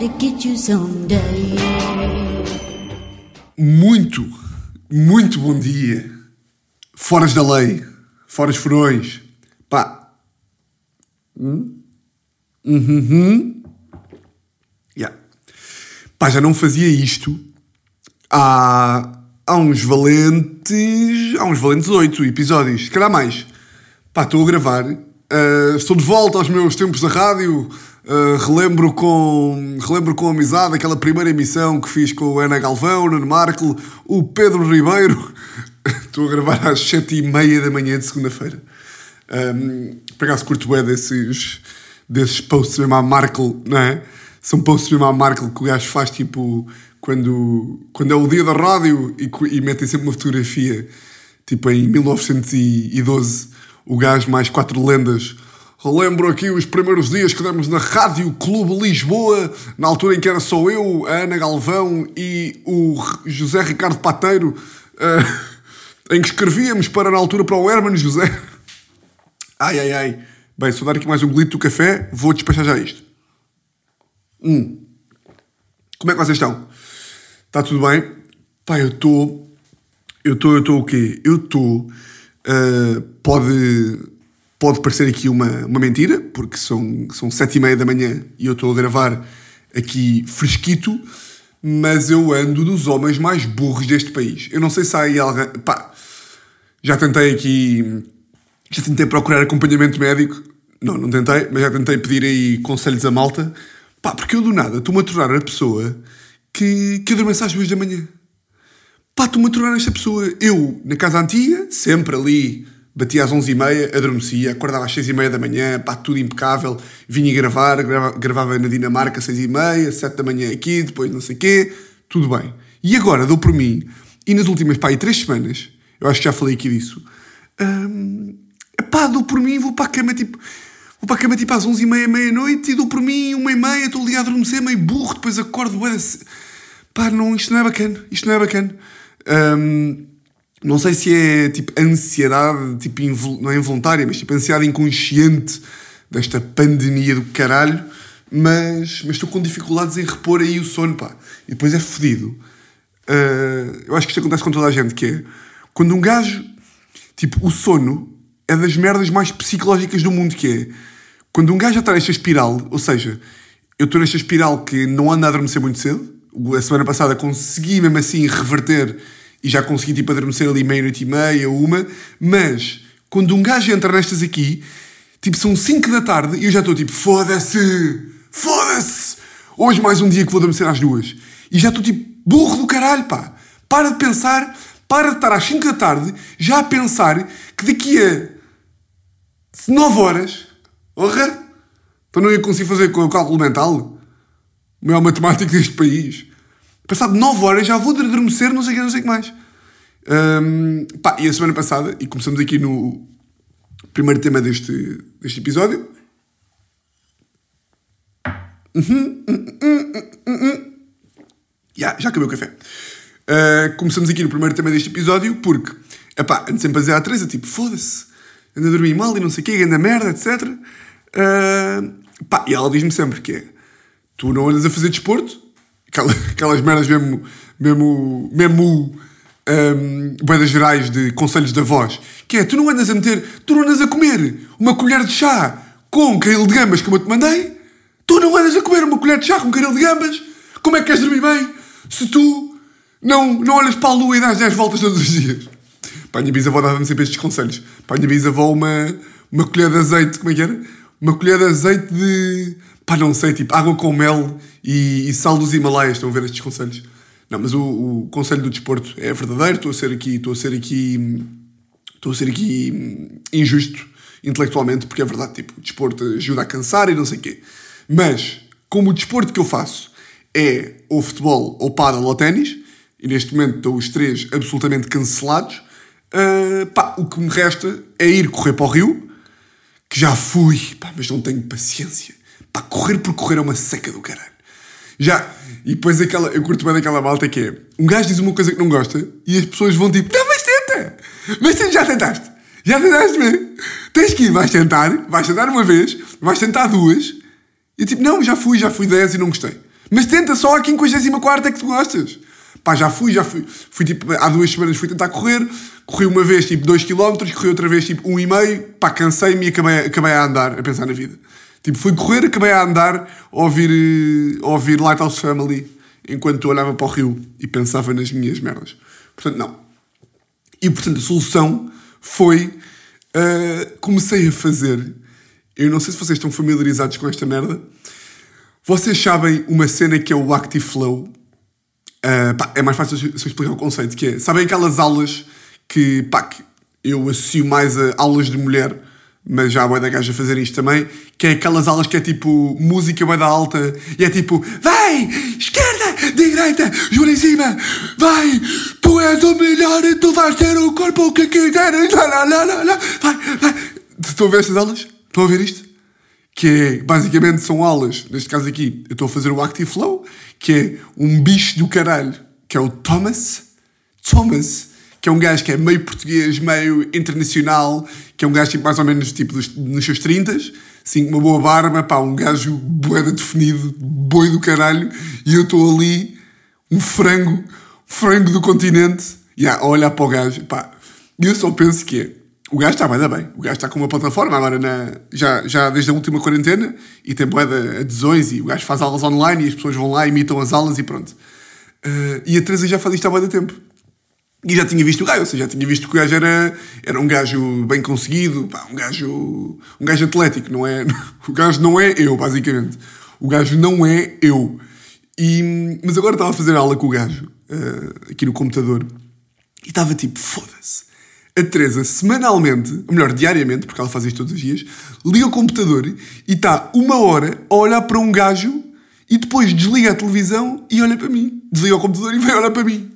to get you someday. Muito, muito bom dia. Foras da lei, foras furões. Pá. Hum? Uhum. Yeah. Pá, já não fazia isto há, há uns valentes. Há uns valentes oito episódios, se calhar mais. Pá, estou a gravar. Uh, estou de volta aos meus tempos da rádio. Uh, relembro, com, relembro com amizade aquela primeira emissão que fiz com o Ana Galvão, o Nuno Marco, o Pedro Ribeiro. estou a gravar às sete e meia da manhã de segunda-feira. Um, curto bem desses, desses posts mesmo à Markle, não é? São posts mesmo à Markle que o gajo faz tipo quando, quando é o dia da rádio e, e metem sempre uma fotografia tipo em 1912 o gajo mais quatro lendas. Relembro aqui os primeiros dias que demos na Rádio Clube Lisboa, na altura em que era só eu, a Ana Galvão e o José Ricardo Pateiro, uh, em que escrevíamos para, na altura, para o Hermano José. Ai, ai, ai. Bem, se eu dar aqui mais um glito do café, vou despachar já isto. Hum. Como é que vocês estão? Está tudo bem? Pá, eu estou... Eu estou, eu estou o quê? Eu estou... Uh, pode, pode parecer aqui uma, uma mentira, porque são, são sete e meia da manhã e eu estou a gravar aqui fresquito, mas eu ando dos homens mais burros deste país. Eu não sei se há aí alguém. Pá, já tentei aqui. Já tentei procurar acompanhamento médico. Não, não tentei, mas já tentei pedir aí conselhos à malta. Pá, porque eu do nada estou-me a tornar a pessoa que, que adormece às duas da manhã. Pá, estou-me a tornar esta pessoa. Eu, na casa antiga, sempre ali, batia às 11h30, adormecia, acordava às 6h30 da manhã, pá, tudo impecável, vinha gravar, grava, gravava na Dinamarca 6h30, 7 da manhã aqui, depois não sei o quê, tudo bem. E agora dou por mim, e nas últimas, pá, e três semanas, eu acho que já falei aqui disso, hum, pá, dou por mim, vou para a cama, tipo, vou para a cama tipo às 11h30, meia-noite, e dou por mim, uma e meia, estou ali a adormecer, meio burro, depois acordo, ué, pá, não, isto não é bacana, isto não é bacana. Um, não sei se é tipo ansiedade, tipo, não é involuntária, mas tipo ansiedade inconsciente desta pandemia do caralho, mas, mas estou com dificuldades em repor aí o sono, pá. E depois é fodido. Uh, eu acho que isto acontece com toda a gente, que é quando um gajo, tipo, o sono é das merdas mais psicológicas do mundo, que é quando um gajo já está nesta espiral, ou seja, eu estou nesta espiral que não anda a adormecer muito cedo, a semana passada consegui mesmo assim reverter e já consegui tipo adormecer ali meia-noite e meia, uma, mas quando um gajo entra nestas aqui, tipo são 5 da tarde e eu já estou tipo foda-se, foda-se, hoje mais um dia que vou adormecer às duas. E já estou tipo burro do caralho, pá. Para de pensar, para de estar às 5 da tarde já a pensar que daqui a 9 horas, orra, então não ia conseguir fazer com o cálculo mental, o maior matemático deste país. Passado 9 horas já vou adormecer, não sei o que, não sei o que mais. Um, pá, e a semana passada, e começamos aqui no primeiro tema deste, deste episódio. Uhum, uhum, uhum, yeah, já acabei o café. Uh, começamos aqui no primeiro tema deste episódio porque, epá, ando sempre a dizer à Teresa, tipo, foda-se, ando a dormir mal e não sei o que, anda merda, etc. Uh, pá, e ela diz-me sempre que é, tu não andas a fazer desporto, aquelas, aquelas merdas mesmo, mesmo, mesmo um, boedas gerais de conselhos da voz, que é, tu não andas a meter, tu não andas a comer uma colher de chá com caril de gambas como eu te mandei, tu não andas a comer uma colher de chá com caril de gambas, como é que queres dormir bem se tu não, não olhas para a lua e dás 10 voltas todos os dias? Para a minha bisavó dava-me sempre estes conselhos. Para a minha bisavó uma, uma colher de azeite, como é que era? Uma colher de azeite de pá, não sei, tipo água com mel e, e sal dos Himalaias. Estão a ver estes conselhos? Não, mas o, o conselho do desporto é verdadeiro. Estou a ser aqui, estou a ser aqui, estou a ser aqui injusto intelectualmente, porque é verdade, tipo, o desporto ajuda a cansar e não sei o quê. Mas, como o desporto que eu faço é ou futebol, ou paddle, ou ténis, e neste momento estão os três absolutamente cancelados, uh, pá, o que me resta é ir correr para o Rio, que já fui, pá, mas não tenho paciência. Pá, correr por correr é uma seca do caralho. Já, e depois aquela, eu curto bem daquela malta que é, um gajo diz uma coisa que não gosta e as pessoas vão tipo, não, mas tenta! Mas tenta, já tentaste! Já tentaste ver? Tens que ir, vais tentar, vais tentar uma vez, vais tentar duas, e tipo, não, já fui, já fui dez e não gostei. Mas tenta só a 54 é que tu gostas. Pá, já fui, já fui. Fui tipo, há duas semanas fui tentar correr. Corri uma vez tipo 2 km, corri outra vez tipo 1,5. Pá, cansei-me e acabei, acabei a andar, a pensar na vida. Tipo, fui correr, acabei a andar, a ouvir, a ouvir Lighthouse Family enquanto olhava para o rio e pensava nas minhas merdas. Portanto, não. E portanto, a solução foi. Uh, comecei a fazer. Eu não sei se vocês estão familiarizados com esta merda. Vocês sabem uma cena que é o Active Flow? Uh, pá, é mais fácil se eu explicar o conceito, que é, sabem aquelas aulas que, pá, que eu associo mais a aulas de mulher, mas já há boia da gaja fazer isto também, que é aquelas aulas que é tipo música boia da alta, e é tipo, vai, esquerda, direita, jura em cima, vai, tu és o melhor e tu vais ter o corpo que quiseres, lá, lá, lá, lá, lá, vai, vai. Estão a ver estas aulas? Estão a ver isto? que é, basicamente são aulas, neste caso aqui, eu estou a fazer o Active Flow, que é um bicho do caralho, que é o Thomas, Thomas, que é um gajo que é meio português, meio internacional, que é um gajo tipo, mais ou menos tipo dos, nos seus 30 assim, uma boa barba, pá, um gajo boeda definido, boi do caralho, e eu estou ali, um frango, frango do continente, e a olhar para o gajo, pá, e eu só penso que é, o gajo está bem, bem. O gajo está com uma plataforma agora na, já, já desde a última quarentena e tem boa de adesões e o gajo faz aulas online e as pessoas vão lá, imitam as aulas e pronto. Uh, e a Teresa já faz isto há muito tempo. E já tinha visto o gajo, ou seja, já tinha visto que o gajo era, era um gajo bem conseguido, pá, um gajo um gajo atlético, não é? O gajo não é eu, basicamente. O gajo não é eu. E, mas agora estava a fazer aula com o gajo, uh, aqui no computador, e estava tipo, foda-se a Teresa, semanalmente, ou melhor, diariamente, porque ela faz isto todos os dias, liga o computador e está uma hora a olhar para um gajo e depois desliga a televisão e olha para mim. Desliga o computador e vai olhar para mim.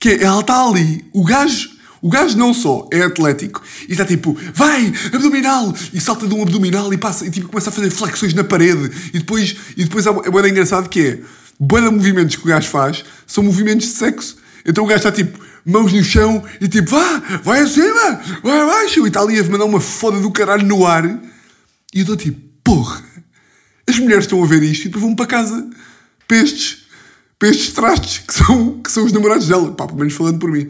Que é, ela está ali, o gajo, o gajo não só é atlético e está tipo, vai, abdominal, e salta de um abdominal e passa e tipo, começa a fazer flexões na parede e depois, e depois é bem engraçado que é, boa movimentos que o gajo faz são movimentos de sexo. Então o gajo está tipo, mãos no chão e tipo, vá, vai acima, vai abaixo. E está ali a mandar uma foda do caralho no ar. E eu estou tipo, porra, as mulheres estão a ver isto e depois vão para casa para estes, para estes trastes que são, que são os namorados dela. Pá, pelo menos falando por mim.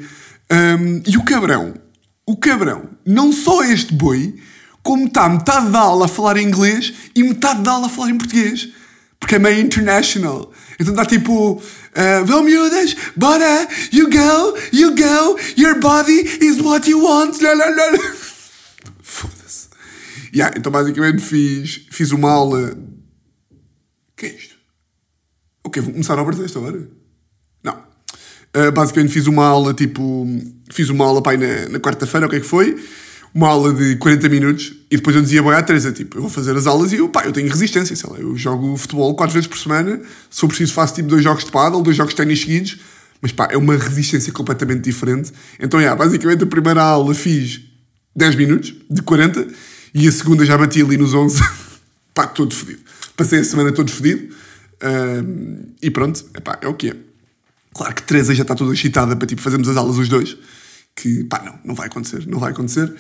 Um, e o cabrão, o cabrão, não só este boi, como está metade da aula a falar em inglês e metade da aula a falar em português. Porque é meio international. Então está tipo, vão miúdas, bora, you go, you go, your body is what you want. Foda-se. Yeah, então basicamente fiz, fiz uma aula. Que é isto? Ok, vou começar a obra desta hora? Não. Uh, basicamente fiz uma aula tipo. Fiz uma aula pai na, na quarta-feira, o que é que foi? uma aula de 40 minutos e depois eu dizia bem à Teresa, tipo, eu vou fazer as aulas e eu, pá, eu tenho resistência, sei lá, eu jogo futebol quatro vezes por semana, se eu preciso faço tipo dois jogos de paddle, dois jogos de ténis seguidos, mas pá, é uma resistência completamente diferente. Então, yeah, basicamente a primeira aula fiz 10 minutos, de 40, e a segunda já bati ali nos 11, pá, todo fodido. Passei a semana todo fodido, uh, e pronto, epá, é o que é. Claro que Teresa já está toda excitada para tipo, fazermos as aulas os dois, que pá, não, não vai acontecer, não vai acontecer.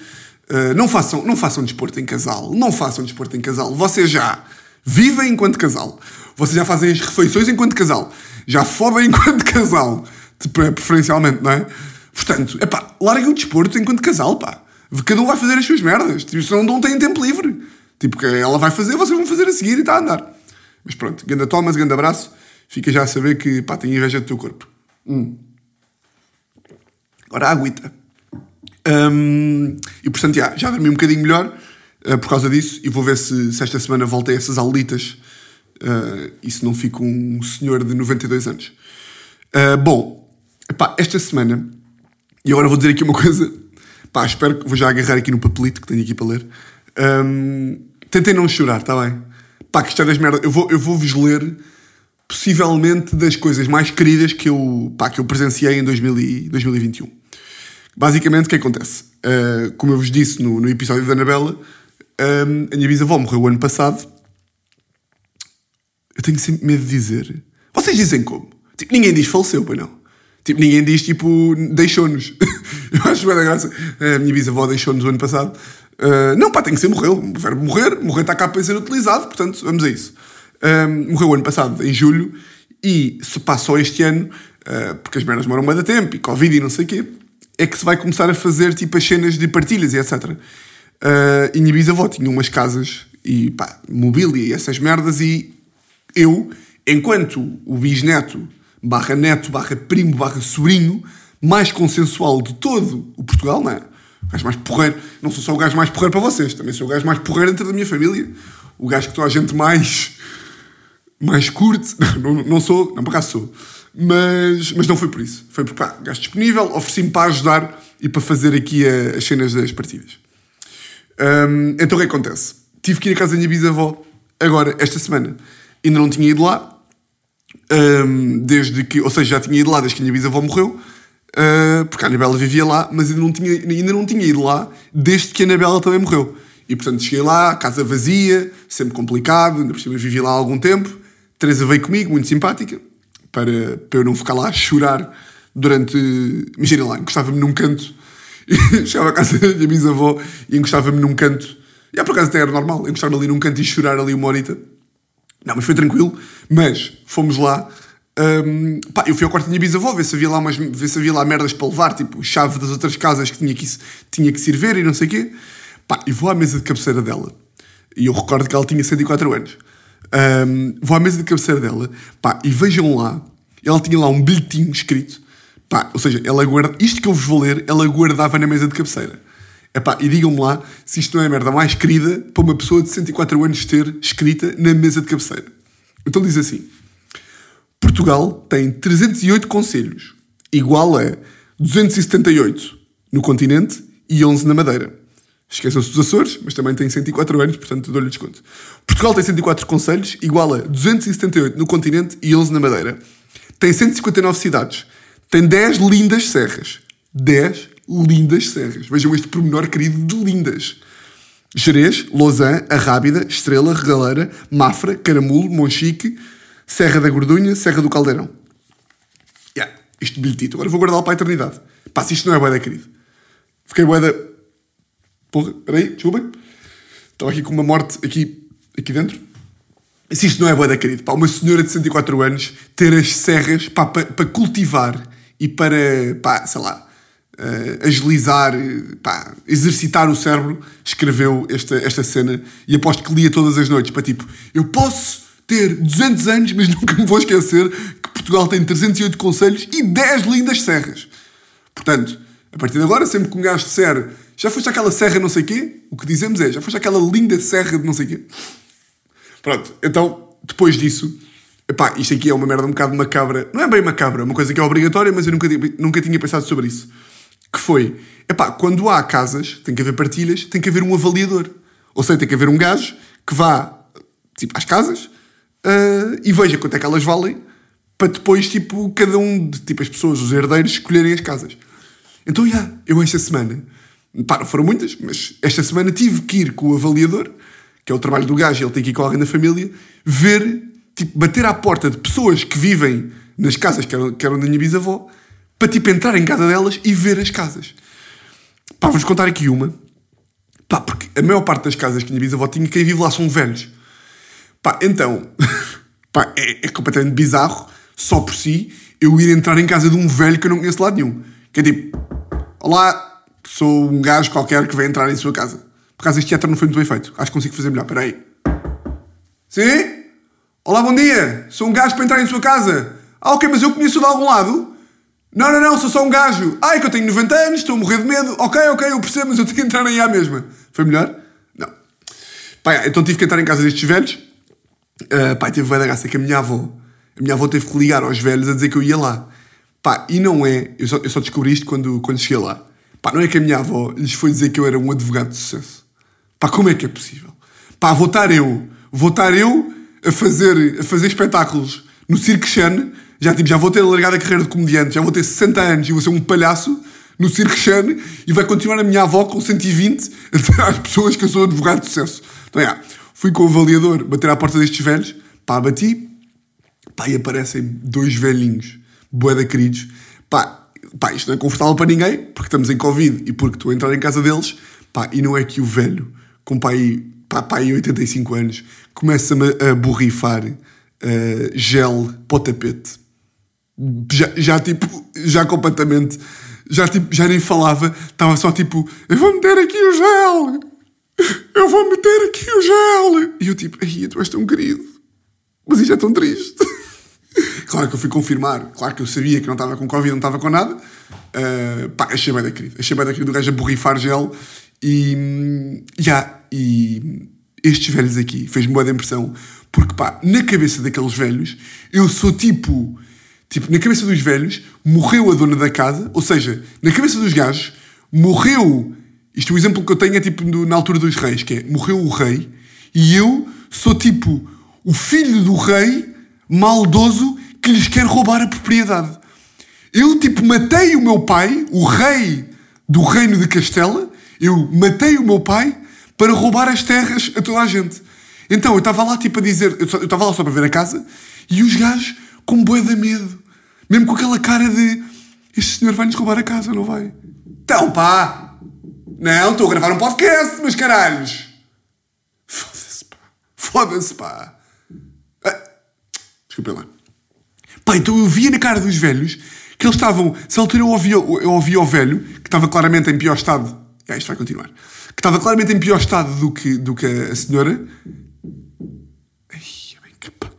Uh, não, façam, não façam desporto em casal, não façam desporto em casal. Vocês já vivem enquanto casal, vocês já fazem as refeições enquanto casal, já fodem enquanto casal, preferencialmente, não é? Portanto, é pá, larguem o desporto enquanto casal, pá. Cada um vai fazer as suas merdas, tipo, senão não têm tempo livre. Tipo, que ela vai fazer, vocês vão fazer a seguir e está a andar. Mas pronto, ganda Thomas, ganda abraço, fica já a saber que, pá, tem inveja do teu corpo. Hum. Agora a agüita. Um, e portanto, já, já dormi um bocadinho melhor uh, por causa disso. E vou ver se, se esta semana voltei a essas aulitas uh, e se não fico um senhor de 92 anos. Uh, bom, esta semana, e agora vou dizer aqui uma coisa. Pá, espero que vou já agarrar aqui no papelito que tenho aqui para ler. Um, tentei não chorar, está bem? Pá, que isto é das merdas. Eu vou, eu vou vos ler possivelmente das coisas mais queridas que eu, pá, que eu presenciei em 2000 e, 2021. Basicamente, o que acontece? Uh, como eu vos disse no, no episódio da Anabela, um, a minha bisavó morreu o ano passado. Eu tenho sempre medo de dizer. Vocês dizem como? Tipo, ninguém diz faleceu, pois não? Tipo, ninguém diz tipo, deixou-nos. eu acho bem da graça. A minha bisavó deixou-nos o ano passado. Uh, não, pá, tem que ser morreu. O verbo morrer, morrer está cá para ser utilizado, portanto, vamos a isso. Um, morreu o ano passado, em julho, E se passa só este ano, uh, porque as merdas demoram muito tempo, e Covid e não sei o quê, é que se vai começar a fazer tipo as cenas de partilhas e etc. Uh, e minha bisavó tinha umas casas e pá, mobília e essas merdas, e eu, enquanto o bisneto, barra neto, barra primo, barra sobrinho, mais consensual de todo o Portugal, não é? O gajo mais porreiro. Não sou só o gajo mais porreiro para vocês, também sou o gajo mais porreiro dentro da minha família. O gajo que toda a gente mais. mais curte. Não, não, sou, não, por acaso sou. Mas, mas não foi por isso. Foi porque, pá, gajo disponível, ofereci-me para ajudar e para fazer aqui a, as cenas das partidas. Um, então o que acontece? Tive que ir à casa da minha bisavó agora, esta semana. Ainda não tinha ido lá, um, desde que, ou seja, já tinha ido lá desde que a minha bisavó morreu, uh, porque a Anabela vivia lá, mas ainda não, tinha, ainda não tinha ido lá desde que a Anabela também morreu. E portanto cheguei lá, casa vazia, sempre complicado, ainda por cima vivi lá há algum tempo. Teresa veio comigo, muito simpática, para, para eu não ficar lá a chorar durante. Imagina lá, encostava-me num canto, chegava à casa da minha bisavó e encostava-me num canto. E por acaso até era normal, encostar-me ali num canto e chorar ali uma horita. Não, mas foi tranquilo. Mas fomos lá. Um, pá, eu fui ao quarto da minha bisavó ver se havia lá, umas, ver se havia lá merdas para levar, tipo chave das outras casas que tinha que, tinha que servir e não sei o quê. Pá, e vou à mesa de cabeceira dela. E eu recordo que ela tinha 104 anos. Um, vou à mesa de cabeceira dela, pá, e vejam lá, ela tinha lá um bilhetinho escrito, pá, ou seja, ela guarda, isto que eu vos vou ler, ela guardava na mesa de cabeceira. E digam-me lá se isto não é a merda mais querida para uma pessoa de 104 anos ter escrita na mesa de cabeceira. Então diz assim: Portugal tem 308 conselhos, igual a 278 no continente e 11 na Madeira. Esqueçam-se dos Açores, mas também tem 104 anos, portanto dou-lhe desconto. Portugal tem 104 conselhos, igual a 278 no continente e 11 na Madeira. Tem 159 cidades. Tem 10 lindas serras. 10 lindas serras. Vejam este pormenor querido de lindas. Jerez, Lausanne, Arrábida, Estrela, Regaleira, Mafra, Caramulo, Monchique, Serra da Gordunha, Serra do Caldeirão. Yeah, este bilhetito. Agora vou guardá-lo para a eternidade. Pá, se isto não é boeda, querido. Fiquei boeda... Porra, peraí, desculpem. Estava aqui com uma morte aqui, aqui dentro. Se isto não é boeda, querido. Pá, uma senhora de 104 anos ter as serras pá, para, para cultivar e para, pá, sei lá, uh, agilizar, pá, exercitar o cérebro, escreveu esta, esta cena e aposto que lia todas as noites para tipo, eu posso ter 200 anos, mas nunca me vou esquecer que Portugal tem 308 conselhos e 10 lindas serras. Portanto, a partir de agora, sempre que um gajo disser já foste aquela serra não sei quê, o que dizemos é já foste aquela linda serra de não sei quê. Pronto, então, depois disso, epá, isto aqui é uma merda um bocado macabra. Não é bem macabra, é uma coisa que é obrigatória, mas eu nunca, nunca tinha pensado sobre isso que foi, epá, quando há casas, tem que haver partilhas, tem que haver um avaliador. Ou seja, tem que haver um gajo que vá, tipo, às casas uh, e veja quanto é que elas valem para depois, tipo, cada um, de, tipo, as pessoas, os herdeiros, escolherem as casas. Então, já, yeah, eu esta semana, pá, não foram muitas, mas esta semana tive que ir com o avaliador, que é o trabalho do gajo, ele tem que ir com alguém da família, ver, tipo, bater à porta de pessoas que vivem nas casas que eram, que eram da minha bisavó para tipo entrar em casa delas e ver as casas. Pá, vamos contar aqui uma. Pá, porque a maior parte das casas que a minha bisavó tinha, quem vive lá são velhos. Pá, então, pá, é, é, completamente bizarro, só por si, eu ir entrar em casa de um velho que eu não conheço de lado nenhum. Que é tipo, olá, sou um gajo qualquer que vai entrar em sua casa. Por acaso este teatro não foi muito bem feito. Acho que consigo fazer melhor. Espera aí. Sim? Olá, bom dia. Sou um gajo para entrar em sua casa. Ah, ok, mas eu conheço de algum lado. Não, não, não, sou só um gajo. Ai, que eu tenho 90 anos, estou a morrer de medo. Ok, ok, eu percebo, mas eu tenho que entrar aí à mesma. Foi melhor? Não. Pá, então tive que entrar em casa destes velhos. Uh, pá, teve da graça que a minha avó, a minha avó teve que ligar aos velhos a dizer que eu ia lá. Pá, e não é, eu só, eu só descobri isto quando, quando cheguei lá. Pá, não é que a minha avó lhes foi dizer que eu era um advogado de sucesso. Pá, como é que é possível? Pá, vou estar eu, vou estar eu a fazer, a fazer espetáculos no Cirque Chen já, tipo, já vou ter largado a carreira de comediante, já vou ter 60 anos e vou ser um palhaço no Cirque Chane e vai continuar a minha avó com 120 a dizer às pessoas que eu sou advogado de sucesso. Então, é, fui com o avaliador bater à porta destes velhos, pá, bati, pá, e aparecem dois velhinhos, boeda queridos, pá, pá, isto não é confortável para ninguém, porque estamos em Covid e porque estou a entrar em casa deles, pá, e não é que o velho, com pai, pá, pai 85 anos, começa-me a borrifar uh, gel para o tapete. Já, já tipo, já completamente, já, tipo, já nem falava, estava só tipo, eu vou meter aqui o gel, eu vou meter aqui o gel. E eu tipo, ai, tu és tão querido, mas isto é tão triste. claro que eu fui confirmar, claro que eu sabia que não estava com Covid, não estava com nada. Uh, pá, achei bem da querido, achei bem da querido o gajo a borrifar gel e, yeah, e estes velhos aqui fez-me boa impressão, porque pá, na cabeça daqueles velhos, eu sou tipo, tipo, na cabeça dos velhos, morreu a dona da casa, ou seja, na cabeça dos gajos, morreu, isto é o exemplo que eu tenho é tipo no, na altura dos reis, que é, morreu o rei, e eu sou tipo, o filho do rei, maldoso, que lhes quer roubar a propriedade. Eu, tipo, matei o meu pai, o rei do reino de Castela, eu matei o meu pai para roubar as terras a toda a gente. Então eu estava lá tipo a dizer, eu estava lá só para ver a casa e os gajos com bué de medo. Mesmo com aquela cara de este senhor vai-nos roubar a casa, não vai? Então pá! Não, estou a gravar um podcast, meus caralhos! Foda-se pá! Foda-se pá! Ah, lá. Pá, então eu via na cara dos velhos que eles estavam. Se altura eu ouvia, eu ouvia o velho, que estava claramente em pior estado. Ah, isto vai continuar que estava claramente em pior estado do que, do que a senhora. Ai, bem que pá.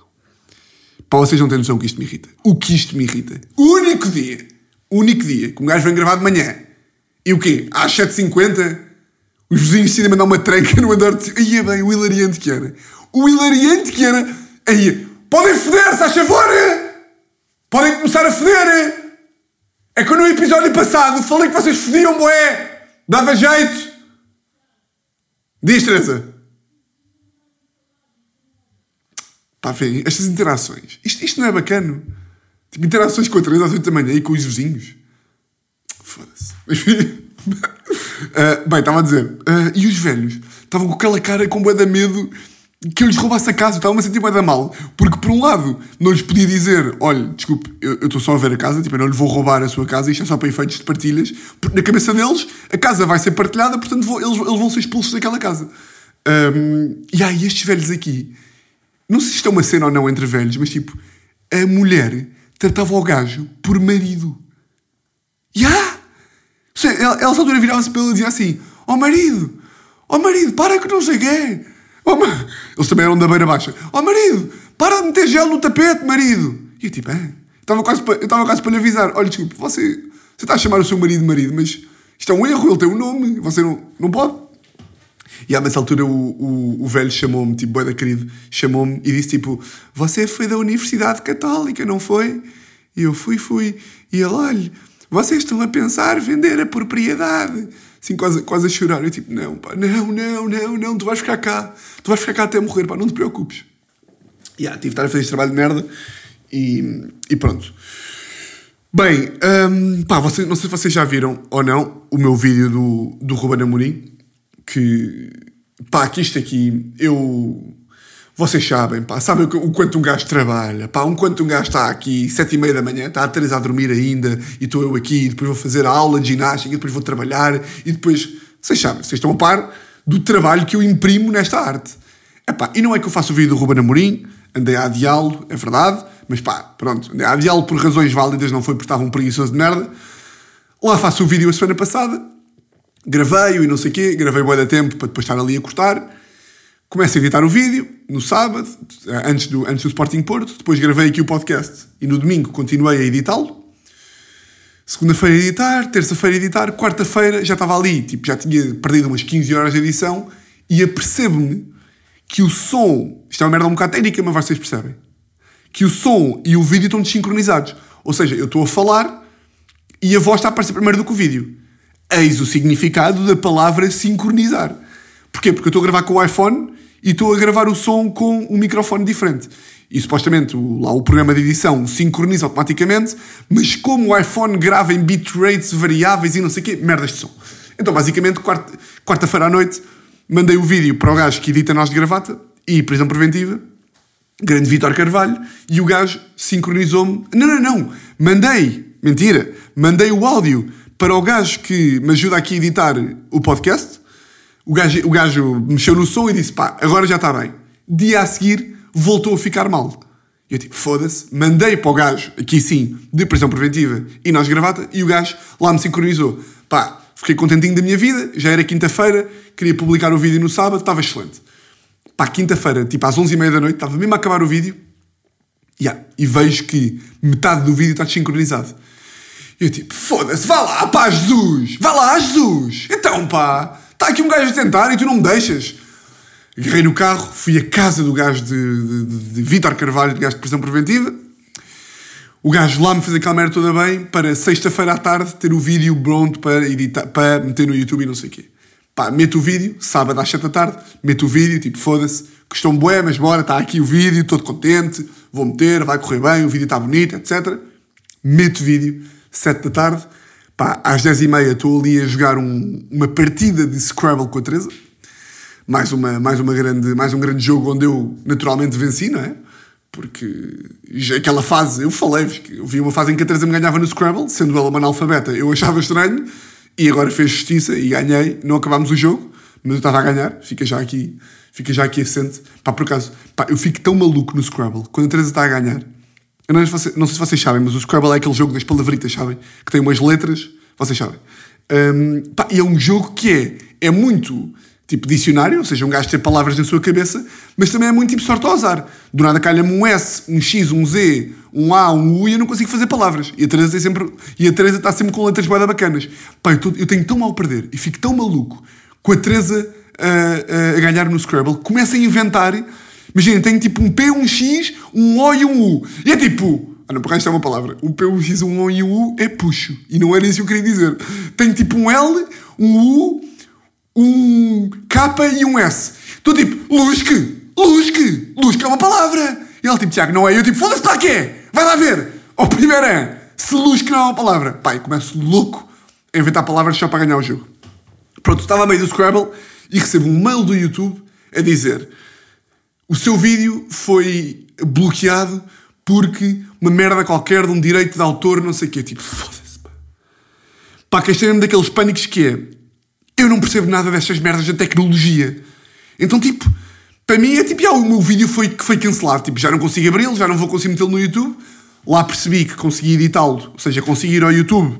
Pá, vocês não têm noção que isto me irrita. O que isto me irrita. Único dia, único dia que um gajo vem gravar de manhã e o quê? Às 7h50 os vizinhos decidem mandar uma tranca no andar de cima. É bem, o hilariante que era. O hilariante que era. Aí, podem foder-se, a favor! Podem começar a foder! É que no episódio passado falei que vocês fodiam, boé! Dava jeito! Diz, Teresa. Está a ver? Estas interações. Isto, isto não é bacana. Tipo, interações com a Teresa às 8 da manhã e com os vizinhos. Uh, bem, estava a dizer. Uh, e os velhos? Estavam com aquela cara com bué de medo que eu lhes roubasse a casa. Estava-me a sentir bué da mal. Porque, por um lado, não lhes podia dizer: olha, desculpe, eu estou só a ver a casa, tipo, eu não lhe vou roubar a sua casa, isto é só para efeitos de partilhas. Na cabeça deles, a casa vai ser partilhada, portanto, vou, eles, eles vão ser expulsos daquela casa. Um, e aí, estes velhos aqui, não sei se isto é uma cena ou não entre velhos, mas tipo, a mulher tratava o gajo por marido. Ya! Yeah! Ela, ela só virava-se para ele e dizia assim: Ó oh, marido, ó oh, marido, para que não sei quê. Oh, Eles também eram da beira baixa. Oh marido, para de meter gel no tapete, marido. E eu tipo, é. Eu estava quase para lhe avisar. Olha, desculpe, você, você está a chamar o seu marido marido, mas isto é um erro, ele tem um nome, você não, não pode. E a nessa altura o, o, o velho chamou-me, tipo, boeda querido, chamou-me e disse tipo, você foi da Universidade Católica, não foi? E eu fui, fui. E ele, olha, vocês estão a pensar vender a propriedade assim, quase, quase a chorar. Eu tipo, não, pá, não, não, não, não, tu vais ficar cá. Tu vais ficar cá até morrer, pá, não te preocupes. E yeah, tive de estar a fazer este trabalho de merda e, e pronto. Bem, um, pá, vocês, não sei se vocês já viram ou não o meu vídeo do, do Ruben Amorim, que, pá, que isto aqui, eu vocês sabem, pá, sabem o quanto um gajo trabalha, pá, um quanto um gajo está aqui, sete e meia da manhã, está a Teresa a dormir ainda, e estou eu aqui, e depois vou fazer a aula de ginástica, e depois vou trabalhar, e depois, vocês sabem, vocês estão a par do trabalho que eu imprimo nesta arte. Epá, e não é que eu faço o vídeo do Ruben Amorim, andei a adiá-lo, é verdade, mas pá, pronto, andei a adiá-lo por razões válidas, não foi porque estava um preguiçoso de merda. Lá faço o vídeo a semana passada, gravei-o e não sei o quê, gravei boa da tempo para depois estar ali a cortar, Começo a editar o vídeo no sábado, antes do, antes do Sporting Porto. Depois gravei aqui o podcast e no domingo continuei a editá-lo. Segunda-feira editar, terça-feira editar, quarta-feira já estava ali, tipo, já tinha perdido umas 15 horas de edição e apercebo-me que o som, isto é uma merda um bocado técnica, mas vocês percebem, que o som e o vídeo estão desincronizados. Ou seja, eu estou a falar e a voz está a aparecer primeiro do que o vídeo. Eis o significado da palavra sincronizar. Porquê? Porque eu estou a gravar com o iPhone e estou a gravar o som com um microfone diferente. E supostamente lá o programa de edição sincroniza automaticamente, mas como o iPhone grava em bitrates variáveis e não sei o quê, merdas de som. Então, basicamente, quarta-feira à noite, mandei o vídeo para o gajo que edita nós de gravata e prisão preventiva, grande Vitor Carvalho, e o gajo sincronizou-me. Não, não, não, mandei, mentira, mandei o áudio para o gajo que me ajuda aqui a editar o podcast o gajo, o gajo mexeu no som e disse: pá, agora já está bem. Dia a seguir voltou a ficar mal. Eu tipo, foda-se, mandei para o gajo, aqui sim, de prisão preventiva e nós gravata, e o gajo lá me sincronizou. Pá, fiquei contentinho da minha vida, já era quinta-feira, queria publicar o vídeo no sábado, estava excelente. Pá, quinta-feira, tipo às 11h30 da noite, estava mesmo a acabar o vídeo, yeah, e vejo que metade do vídeo está desincronizado. E eu tipo, foda-se, vá lá, pá, Jesus! Vá lá, Jesus! Então, pá, está aqui um gajo a tentar e tu não me deixas. Agarrei no carro, fui à casa do gajo de, de, de, de Vítor Carvalho, de gajo de prisão preventiva. O gajo lá me fez aquela merda toda bem para sexta-feira à tarde ter o vídeo pronto para, editar, para meter no YouTube e não sei o quê. Pá, meto o vídeo, sábado às 7 da tarde, meto o vídeo, tipo, foda-se, custou-me bué, mas bora, está aqui o vídeo, todo contente, vou meter, vai correr bem, o vídeo está bonito, etc. Meto o vídeo, 7 da tarde, pá, às 10 e meia estou ali a jogar um, uma partida de Scrabble com a Teresa mais, uma, mais, uma grande, mais um grande jogo onde eu naturalmente venci, não é? Porque aquela fase, eu que eu vi uma fase em que a Teresa me ganhava no Scrabble, sendo ela uma analfabeta, eu achava estranho, e agora fez justiça e ganhei. Não acabámos o jogo, mas eu estava a ganhar, fica já aqui, fica já aqui assente. Pá, por acaso, pá, eu fico tão maluco no Scrabble quando a Teresa está a ganhar. Eu não, não sei se vocês sabem, mas o Scrabble é aquele jogo das palavritas, sabem? Que tem umas letras, vocês sabem. Um, pá, e é um jogo que é, é muito tipo dicionário, ou seja, um gajo ter palavras na sua cabeça, mas também é muito tipo sorte ao azar. Do nada calha-me um S, um X, um Z, um A, um U e eu não consigo fazer palavras. E a Teresa, é sempre, e a Teresa está sempre com letras boeda bacanas. Pá, eu, tô, eu, tenho tão mal a perder e fico tão maluco com a Teresa a, a, a ganhar no Scrabble, começa a inventar. Imagina, tenho tipo um P, um X, um O e um U. E é tipo. Ah, não, por isto é uma palavra. Um P, um X, um O e um U é puxo. E não era isso que eu queria dizer. Tenho tipo um L, um U, um K e um S. Estou tipo, Lusque, Lusque, Lusque é uma palavra. E ele tipo, Tiago, não é? Eu tipo, foda-se para quê? Vai lá ver. Ao primeiro é, se Lusque não é uma palavra. Pai, começo louco a inventar palavras só para ganhar o jogo. Pronto, estava a meio do Scrabble e recebo um mail do YouTube a dizer o seu vídeo foi bloqueado porque uma merda qualquer de um direito de autor, não sei o quê. Tipo, foda-se, pá. Pá, que este é daqueles pânicos que é eu não percebo nada destas merdas da tecnologia. Então, tipo, para mim é tipo, já, o meu vídeo foi, foi cancelado. Tipo, já não consigo abri-lo, já não vou conseguir metê-lo no YouTube. Lá percebi que consegui editá-lo, ou seja, consegui ir ao YouTube,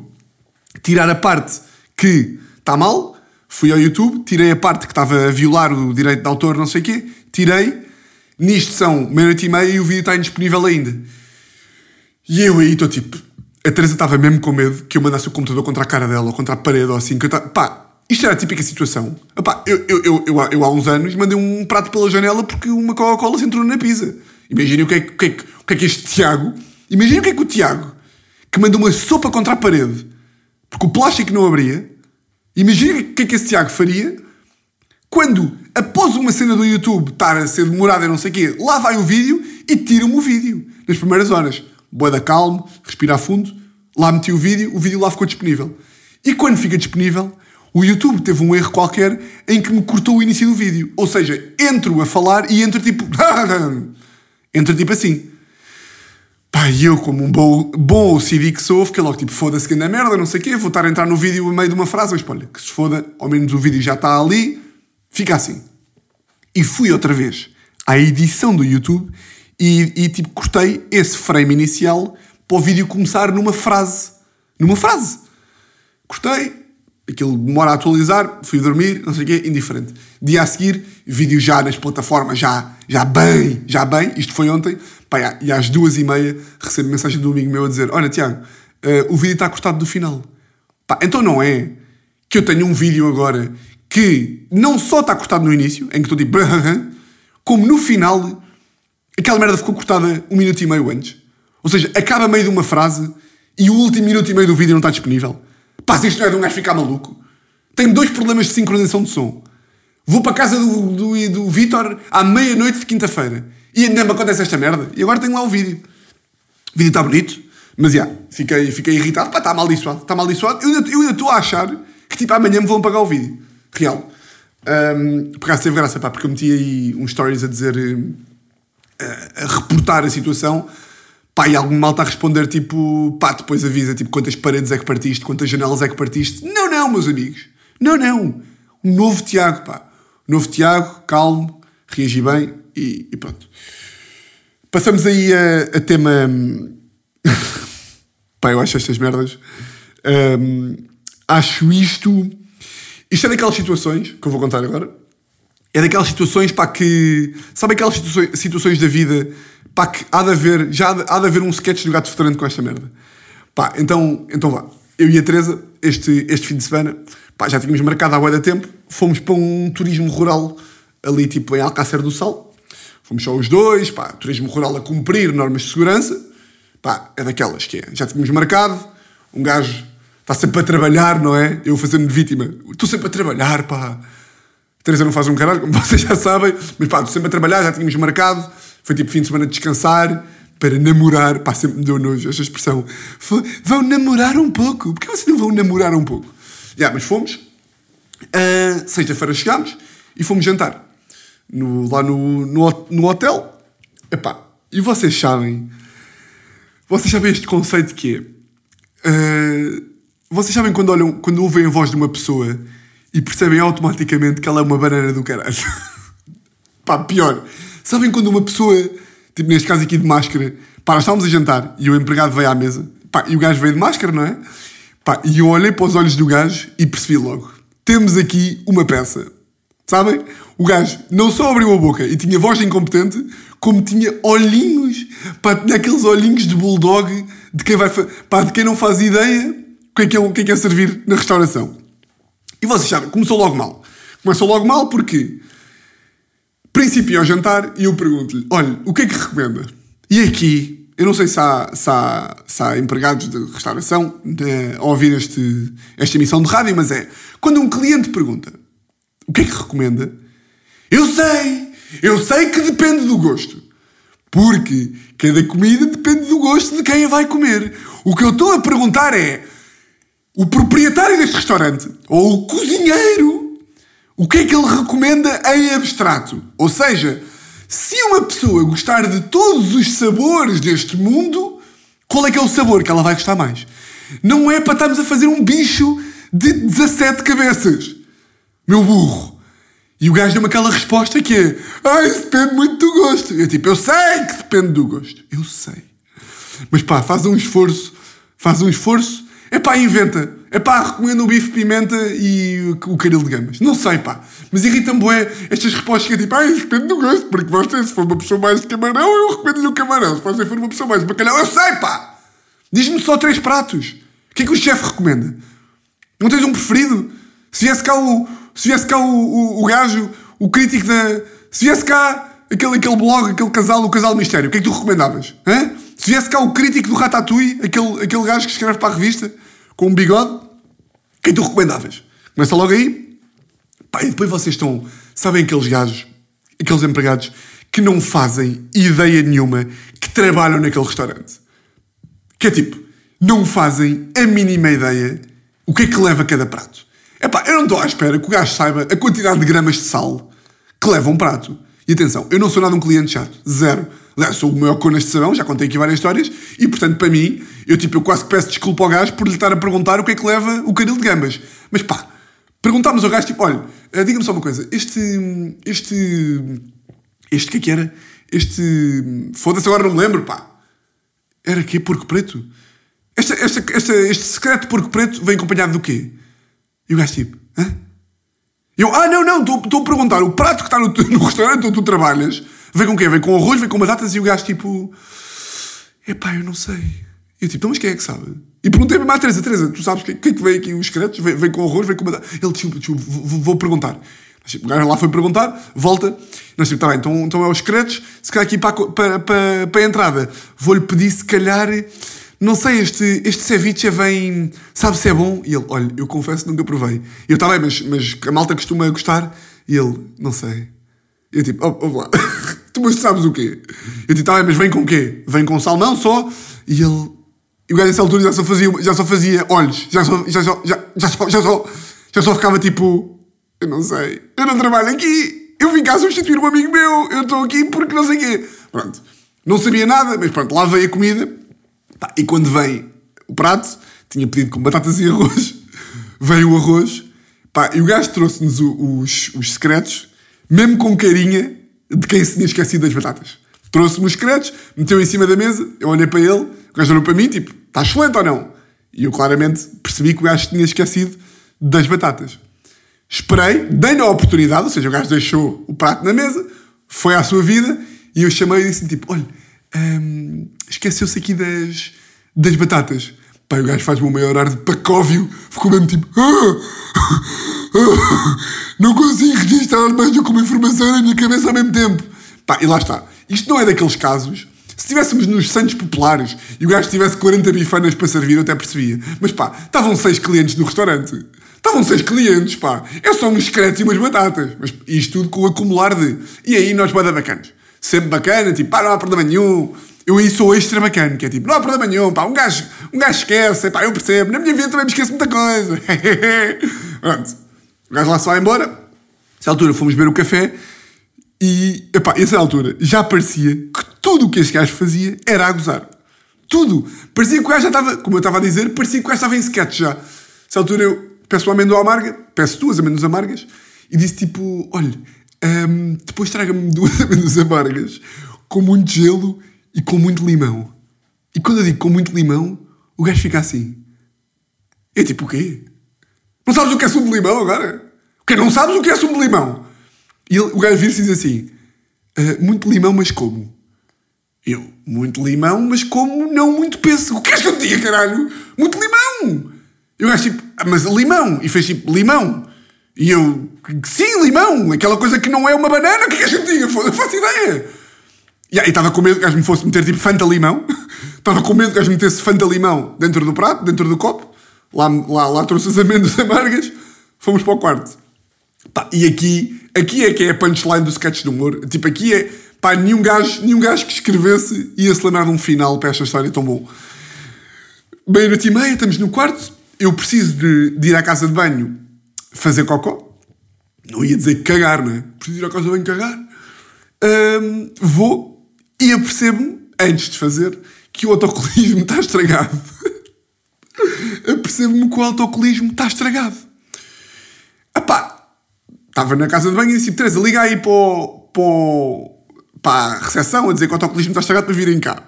tirar a parte que está mal. Fui ao YouTube, tirei a parte que estava a violar o direito de autor, não sei o quê, tirei. Nisto são meia-noite e meia e o vídeo está indisponível ainda. E eu aí estou tipo. A Teresa estava mesmo com medo que eu mandasse o computador contra a cara dela ou contra a parede ou assim. Que eu tava, pá, isto era a típica situação. Epá, eu, eu, eu, eu, eu há uns anos mandei um prato pela janela porque uma Coca-Cola se entrou na pizza. Imaginem o que, é, o, que é, o que é que este Tiago. Imaginem o que é que o Tiago, que manda uma sopa contra a parede porque o plástico não abria. Imaginem o que é que esse Tiago faria quando, após uma cena do YouTube estar a ser demorada e não sei o quê, lá vai o vídeo e tira-me o vídeo. Nas primeiras horas. Boa da calmo, respirar fundo, lá meti o vídeo, o vídeo lá ficou disponível. E quando fica disponível, o YouTube teve um erro qualquer em que me cortou o início do vídeo. Ou seja, entro a falar e entro tipo. entro tipo assim. Pá, e eu, como um bom, bom OCD que sou, fiquei logo tipo, foda-se que anda merda, não sei o quê, vou estar a entrar no vídeo no meio de uma frase, mas olha, que se foda, ao menos o vídeo já está ali, fica assim. E fui outra vez à edição do YouTube e, e tipo, cortei esse frame inicial para o vídeo começar numa frase. Numa frase. Cortei, aquilo demora a atualizar, fui dormir, não sei o quê, indiferente. Dia a seguir, vídeo já nas plataformas, já, já bem, já bem, isto foi ontem, pá, e às duas e meia recebo mensagem do amigo meu a dizer, olha Tiago, uh, o vídeo está cortado do final. Pá, então não é que eu tenho um vídeo agora que não só está cortado no início, em que estou tipo, como no final, aquela merda ficou cortada um minuto e meio antes. Ou seja, acaba meio de uma frase e o último minuto e meio do vídeo não está disponível. Pá, se isto não é de um gajo ficar maluco. Tenho dois problemas de sincronização de som. Vou para a casa do, do, do Vitor à meia-noite de quinta-feira. E ainda me acontece esta merda. E agora tenho lá o vídeo. O vídeo está bonito, mas já, fiquei, fiquei irritado. Pá, está amaldiçoado. Está amaldiçoado. Eu, eu ainda estou a achar que tipo amanhã me vão pagar o vídeo. Real. Um, por acaso teve graça, pá, porque eu meti aí uns stories a dizer. a, a reportar a situação Pá, e algum mal está a responder tipo, pá, depois avisa tipo quantas paredes é que partiste, quantas janelas é que partiste. Não, não, meus amigos. Não, não. Um novo Tiago, pá. Um novo Tiago, calmo, reagi bem e, e pronto. Passamos aí a, a tema. Pá, eu acho estas merdas. Hum, acho isto. Isto é daquelas situações que eu vou contar agora. É daquelas situações, pá, que. Sabe aquelas situações, situações da vida, pá, que há de haver. Já há de, há de haver um sketch do gato fedorento com esta merda. Pá, então, então vá. Eu e a Teresa, este, este fim de semana, pá, já tínhamos marcado há bué de tempo, fomos para um turismo rural ali, tipo, em Alcácer do Sal. Fomos só os dois, pá, turismo rural a cumprir normas de segurança. Pá, é daquelas que é. Já tínhamos marcado, um gajo está sempre a trabalhar, não é? Eu fazendo de vítima. Estou sempre a trabalhar, pá. Teresa não faz um caralho, como vocês já sabem, mas pá, estou sempre a trabalhar, já tínhamos marcado. Foi tipo fim de semana de descansar para namorar. Pá, sempre me deu nojo esta expressão. Foi, vão namorar um pouco. Porquê vocês não vão namorar um pouco? Já, mas fomos. Uh, Sexta-feira chegámos e fomos jantar. No, lá no, no, no hotel. Epá, e vocês sabem... Vocês sabem este conceito que é... Uh, vocês sabem quando, olham, quando ouvem a voz de uma pessoa e percebem automaticamente que ela é uma banana do caralho? Pá, pior. Sabem quando uma pessoa, tipo neste caso aqui de máscara, pá, nós estávamos a jantar e o empregado veio à mesa, pá, e o gajo veio de máscara, não é? Pá, e eu olhei para os olhos do gajo e percebi logo: temos aqui uma peça. Sabem? O gajo não só abriu a boca e tinha voz incompetente, como tinha olhinhos, pá, tinha aqueles olhinhos de bulldog de quem, vai, pá, de quem não faz ideia o que é que é, o que é, que é servir na restauração. E vocês sabem, começou logo mal. Começou logo mal porque principio ao jantar e eu pergunto-lhe: olha, o que é que recomenda? E aqui, eu não sei se há, se há, se há empregados de restauração a ouvir este, esta emissão de rádio, mas é quando um cliente pergunta o que é que recomenda, eu sei, eu sei que depende do gosto. Porque cada comida depende do gosto de quem a vai comer. O que eu estou a perguntar é o proprietário deste restaurante ou o cozinheiro, o que é que ele recomenda em abstrato? Ou seja, se uma pessoa gostar de todos os sabores deste mundo, qual é que é o sabor que ela vai gostar mais? Não é para estarmos a fazer um bicho de 17 cabeças. Meu burro. E o gajo deu-me aquela resposta que é: Ah, isso depende muito do gosto. Eu tipo, eu sei que depende do gosto. Eu sei. Mas pá, faz um esforço, faz um esforço é pá, inventa. É pá, recomendo o bife pimenta e o caril de gambas. Não sei, pá. Mas irrita-me bué estas respostas que é tipo, ah, depende do gosto, porque você, se for uma pessoa mais de camarão, eu recomendo-lhe o camarão. Se você for uma pessoa mais de bacalhau, eu sei, pá. Diz-me só três pratos. O que é que o chefe recomenda? Não tens um preferido? Se viesse cá o, se viesse cá o, o, o gajo, o crítico da... Se viesse cá aquele, aquele blog, aquele casal, o casal mistério, o que é que tu recomendavas? Hã? Se viesse cá o crítico do Ratatouille, aquele, aquele gajo que escreve para a revista, com um bigode, quem tu recomendavas? Começa logo aí. Pá, e depois vocês estão. Sabem aqueles gajos, aqueles empregados que não fazem ideia nenhuma que trabalham naquele restaurante. Que é tipo, não fazem a mínima ideia o que é que leva cada prato. É pá, eu não estou à espera que o gajo saiba a quantidade de gramas de sal que leva um prato. E atenção, eu não sou nada um cliente chato. Zero. Aliás, sou o maior cor neste salão, já contei aqui várias histórias, e portanto, para mim, eu tipo, eu quase que peço desculpa ao gajo por lhe estar a perguntar o que é que leva o caril de gambas. Mas pá, perguntámos ao gajo, tipo, olha, eh, diga-me só uma coisa, este. Este. Este que é que era? Este. Foda-se, agora não me lembro, pá. Era quê? Porco preto? Esta, esta, esta, este secreto porco preto vem acompanhado do quê? E o gajo tipo, hã? Eu, ah, não, não, estou a perguntar, o prato que está no, no restaurante onde tu trabalhas Vem com o quê? Vem com arroz, vem com batatas e o gajo tipo. Epá, eu não sei. Eu tipo, então, mas quem é que sabe? E perguntei mesmo à Teresa, Teresa, tu sabes o que, que é que vem aqui os secretos? Vem, vem, com arroz, vem com batata. Ele, tipo, tipo vou, vou perguntar. O gajo lá foi perguntar, volta. Nós tipo, tá bem, então, então é os secretos, se calhar aqui para, para, para, para a entrada. Vou-lhe pedir, se calhar, não sei, este, este ceviche vem, sabe se é bom? E ele, olha, eu confesso nunca provei. Eu, tá bem, mas, mas a malta costuma gostar? E ele, não sei. Eu tipo, oh, oh lá. tu mas sabes o quê? Eu tipo, tá, mas vem com o quê? Vem com salmão só? E ele. E o gajo nessa altura já só fazia, já só fazia olhos. Já só, já, só, já, já, só, já, só, já só ficava tipo. Eu não sei. Eu não trabalho aqui. Eu vim cá substituir um amigo meu. Eu estou aqui porque não sei o quê. Pronto. Não sabia nada, mas pronto, lá veio a comida. Pá, e quando vem o prato, tinha pedido com batatas e arroz. Veio o arroz. Pá, e o gajo trouxe-nos os, os secretos, mesmo com carinha de quem se tinha esquecido das batatas. Trouxe-me os credos, meteu em cima da mesa, eu olhei para ele, o gajo olhou para mim, tipo, está excelente ou não? E eu claramente percebi que o gajo tinha esquecido das batatas. Esperei, dei-lhe a oportunidade, ou seja, o gajo deixou o prato na mesa, foi à sua vida, e eu chamei e disse tipo, olha, hum, esqueceu-se aqui das, das batatas. Pá, o gajo faz-me o maior ar de pacóvio, ficou mesmo tipo, ah, não consigo registrar mais que uma informação na minha cabeça ao mesmo tempo. Pá, e lá está. Isto não é daqueles casos. Se estivéssemos nos Santos Populares e o gajo tivesse 40 bifanas para servir, eu até percebia. Mas pá, estavam seis clientes no restaurante. Estavam seis clientes, pá. É só uns secretos e umas batatas. Mas isto tudo com o acumular de. E aí nós bada bacanas. Sempre bacana, tipo, pá, não há problema nenhum. Eu aí sou extra bacana, que é tipo, não há problema nenhum, pá, um gajo, um gajo esquece, pá, eu percebo. Na minha vida também me esqueço muita coisa. Pronto. O gajo lá se vai embora. Nessa altura fomos beber o café e, epá, essa altura já parecia que tudo o que este gajo fazia era a gozar. Tudo. Parecia que o gajo já estava, como eu estava a dizer, parecia que o gajo estava em sketch já. Nessa altura eu peço uma amêndoa amarga, peço duas amêndoas amargas e disse tipo: olha, hum, depois traga-me duas amêndoas amargas com muito gelo e com muito limão. E quando eu digo com muito limão, o gajo fica assim. É tipo o quê? Não sabes o que é sumo de limão agora? O quê? Não sabes o que é sumo de limão? E ele, o gajo vira-se e diz assim: "Ah, muito limão, mas como? Eu, muito limão, mas como não muito pêssego. O que és que eu diga, caralho? Muito limão! E o gajo tipo, "Ah, mas limão. E fez tipo, limão. E eu, sim, limão. Aquela coisa que não é uma banana. O que é és que eu? Foda- Eu faço ideia. E estava com medo que o gajo me fosse meter tipo Fanta Limão. Estava com medo que o gajo me metesse Fanta Limão dentro do prato, dentro do copo. Lá, lá, lá trouxe as amêndoas amargas. Fomos para o quarto. Pá, e aqui, aqui é que é a punchline do sketch de humor. Tipo, aqui é. Pá, nenhum gajo, nenhum gajo que escrevesse ia se lembrar de um final para esta história tão bom. Meia-noite e meia, estamos no quarto. Eu preciso de, de ir à casa de banho fazer cocó. Não ia dizer cagar, não é? Preciso ir à casa de banho cagar. Hum, vou e apercebo-me, antes de fazer, que o autocolismo está estragado. Apercebo-me que o autocolismo está estragado. Epá, estava na casa de banho e disse: Teresa, liga aí para, o- para, o- para a recepção a dizer que o autocolismo está estragado para virem cá.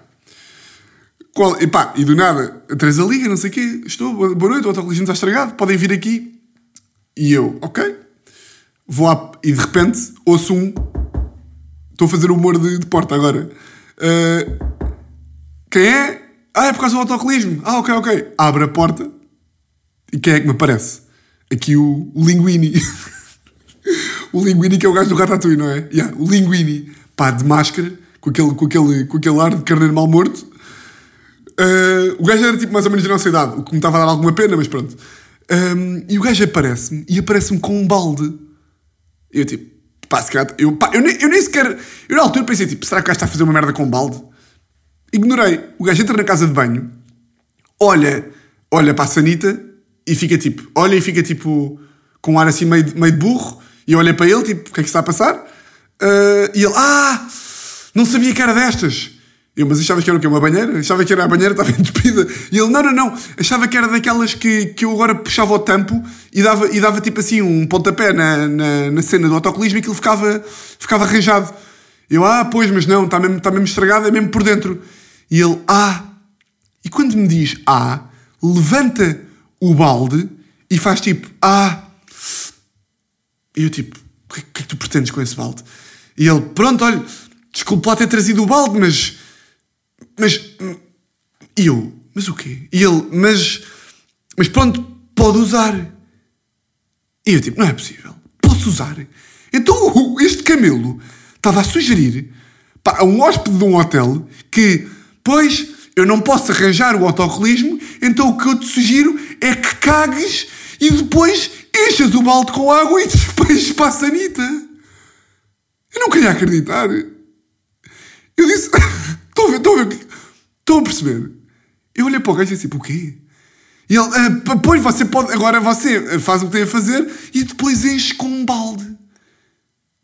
Qual, epá, e do nada, a Teresa liga, não sei o quê, estou, boa noite, o autocolismo está estragado, podem vir aqui. E eu, ok. Vou à, e de repente ouço um. Estou a fazer humor de, de porta agora. Ah, quem é? Ah, é por causa do autocolismo. Ah, ok, ok. Abre a porta e quem é que me aparece? Aqui o, Linguini. o Linguini que é o gajo do Ratatouille, não é? Yeah, o Linguini. Pá, de máscara, com aquele, com aquele, com aquele ar de carneiro mal morto. Uh, o gajo era tipo mais ou menos da nossa idade, o que me estava a dar alguma pena, mas pronto. Um, e o gajo aparece-me e aparece-me com um balde. Eu tipo, pá, se calhar, eu, pá, eu, nem, eu nem sequer. Eu na altura pensei tipo, será que o gajo está a fazer uma merda com um balde? Ignorei. O gajo entra na casa de banho, olha, olha para a sanita e fica tipo, olha e fica tipo com um ar assim meio, meio burro. E olhei para ele, tipo, o que é que está a passar? Uh, e ele, ah, não sabia que era destas. Eu, mas achava que era o quê? Uma banheira? Achava que era a banheira, estava entupida. E ele, não, não, não. Achava que era daquelas que, que eu agora puxava o tampo e dava, e dava tipo assim um pontapé na, na, na cena do autocolismo e aquilo ficava, ficava arranjado. Eu, ah, pois, mas não, está mesmo, está mesmo estragado, é mesmo por dentro. E ele, ah. E quando me diz ah, levanta o balde e faz tipo, ah. E eu tipo, o que, o que é que tu pretendes com esse balde? E ele, pronto, olha, desculpe lá ter trazido o balde, mas. Mas. E eu, mas o quê? E ele, mas. Mas pronto, pode usar. E eu tipo, não é possível. Posso usar? Então este camelo estava a sugerir a um hóspede de um hotel que, pois, eu não posso arranjar o autocolismo, então o que eu te sugiro é que cagues e depois enchas o balde com água e despejes para a sanita. Eu não queria acreditar. Eu disse, estou a ver, estou a ver, estou a perceber. Eu olhei para o gajo e disse, tipo, o quê? E ele, "Ah, pois você pode, agora você faz o que tem a fazer e depois enche com um balde.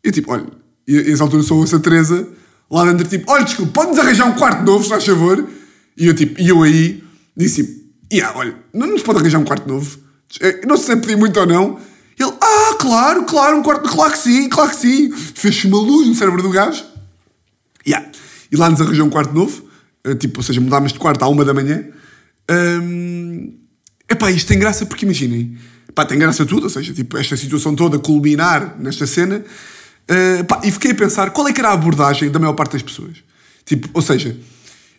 Eu tipo, olha, e a essa altura sou essa Teresa, lá dentro, tipo, olha, desculpa, pode-nos arranjar um quarto novo, se faz favor? E eu tipo, e eu aí disse, tipo, yeah, olha, não nos pode arranjar um quarto novo? Eh, Não sei se é pedir muito ou não. Ele, ah, claro, claro, um quarto, claro que sim, claro que sim. Fez-se uma luz no cérebro do gajo. Yeah. e lá nos arranjou um quarto novo, uh, tipo, ou seja, mudámos de quarto à uma da manhã. Um, epá, isto tem graça porque imaginem, pá, tem graça tudo, ou seja, tipo, esta situação toda culminar nesta cena, uh, pá, e fiquei a pensar qual é que era a abordagem da maior parte das pessoas. Tipo, ou seja,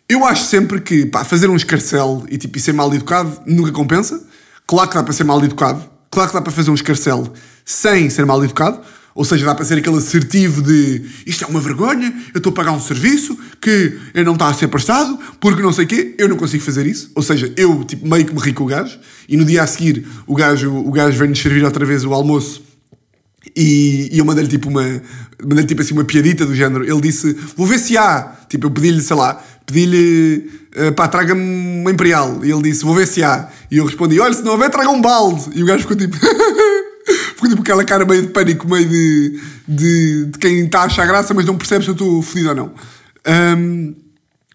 eu acho sempre que pá, fazer um escarcel e, tipo, e ser mal educado nunca compensa. Claro que dá para ser mal educado, claro que dá para fazer um escarcel sem ser mal educado, ou seja, dá para ser aquele assertivo de isto é uma vergonha, eu estou a pagar um serviço que eu não está a ser prestado, porque não sei o quê, eu não consigo fazer isso. Ou seja, eu tipo, meio que me ri com o gajo, e no dia a seguir o gajo, o gajo vem-nos servir outra vez o almoço e, e eu mandei-lhe tipo uma mandei tipo assim uma piadita do género. Ele disse: Vou ver se há. Tipo, eu pedi-lhe, sei lá, pedi-lhe uh, pá, traga-me uma Imperial. E ele disse: Vou ver se há. E eu respondi: Olha, se não houver, traga um balde. E o gajo ficou tipo. ficou tipo aquela cara meio de pânico, meio de, de, de quem está a achar graça, mas não percebe se eu estou fodido ou não. Um,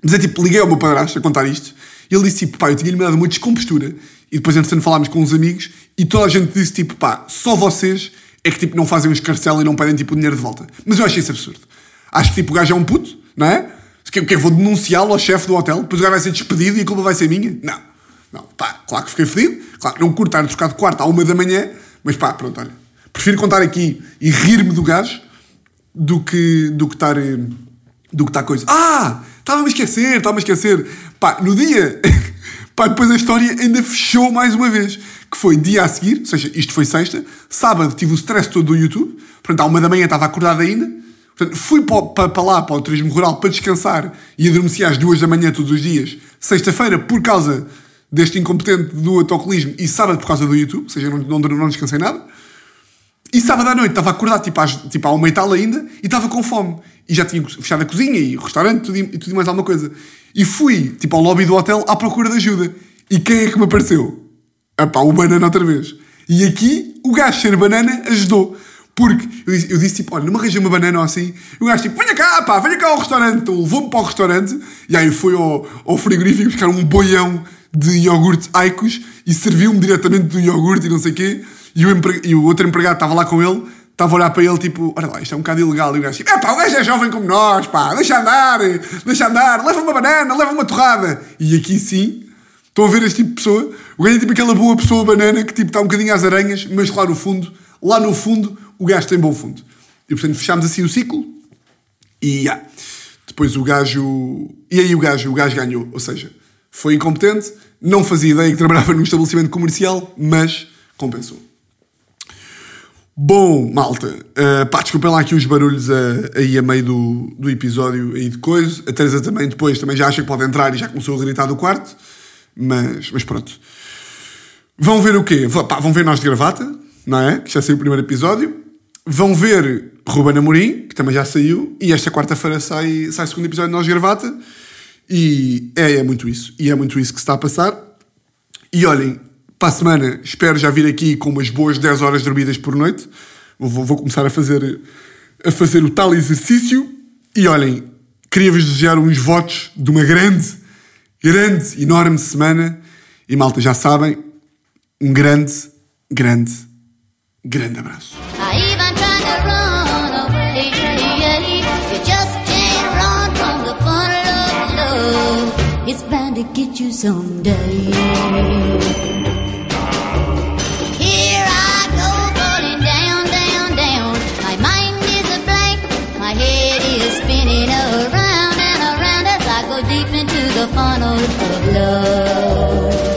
mas é tipo, liguei ao meu padrasto a contar isto. E ele disse tipo: Pá, eu tinha-lhe dado uma descompostura. E depois, entretanto, falámos com uns amigos e toda a gente disse tipo: Pá, só vocês é que tipo não fazem um escarcel e não pedem tipo dinheiro de volta. Mas eu acho isso absurdo. Acho que tipo o gajo é um puto, não é? Que, que vou denunciá-lo ao chefe do hotel, depois o gajo vai ser despedido e a culpa vai ser minha? Não. Não, pá, claro que fiquei fedido, claro, não curto estar a trocar de quarto à uma da manhã, mas pá, pronto, olha. Prefiro contar aqui e rir-me do gajo do que, do que estar. Eh, do que estar coisa. Ah! Estava-me a esquecer, estava-me a esquecer. Pá, no dia. Pá, depois a história ainda fechou mais uma vez que foi dia a seguir, ou seja, isto foi sexta, sábado tive o stress todo do YouTube, portanto, à uma da manhã estava acordado ainda, portanto, fui para, para, lá, para o turismo rural, para descansar e adormeci às duas da manhã todos os dias, sexta-feira, por causa deste incompetente do autocolismo e sábado por causa do YouTube, ou seja, não, não, não descansei nada. E sábado à noite estava acordado tipo, às, tipo à uma e tal ainda e estava com fome. E já tinha fechado a cozinha e o restaurante tudo, e tudo mais alguma coisa. E fui tipo ao lobby do hotel à procura de ajuda. E quem é que me apareceu? Epá, o banana outra vez. E aqui, o gajo ser banana ajudou. Porque eu disse, eu disse tipo, olha, não me arranja uma banana ou assim. E o gajo tipo, venha cá, pá, venha cá ao restaurante. Então levou-me para o restaurante. E aí foi ao, ao frigorífico buscar um boião de iogurte Aicos e serviu-me diretamente do iogurte e não sei o quê. E o, e o outro empregado estava lá com ele, estava a olhar para ele tipo, olha lá, isto é um bocado ilegal. E o gajo tipo, é pá, o gajo é jovem como nós, pá, deixa andar, deixa andar, leva uma banana, leva uma torrada. E aqui sim, Estão a ver este tipo de pessoa? O gajo é tipo aquela boa pessoa banana que tipo está um bocadinho às aranhas, mas lá no fundo, lá no fundo, o gajo tem bom fundo. E portanto fechámos assim o ciclo e yeah. depois o gajo. E aí o gajo, o gajo ganhou. Ou seja, foi incompetente, não fazia ideia que trabalhava num estabelecimento comercial, mas compensou. Bom, malta, uh, pá, desculpem lá aqui os barulhos uh, aí a meio do, do episódio aí de coisa. A Teresa também depois também já acha que pode entrar e já começou a gritar do quarto. Mas, mas pronto. Vão ver o quê? Pá, vão ver Nós de Gravata, não é? Que já saiu o primeiro episódio. Vão ver Ruben Amorim, que também já saiu. E esta quarta-feira sai, sai o segundo episódio de Nós de Gravata. E é, é muito isso. E é muito isso que se está a passar. E olhem, para a semana espero já vir aqui com umas boas 10 horas dormidas por noite. Vou, vou começar a fazer, a fazer o tal exercício. E olhem, queria-vos desejar uns votos de uma grande grande, enorme semana. E malta, já sabem, um grande, grande, grande abraço. It's bound to get you someday. The funnel of love.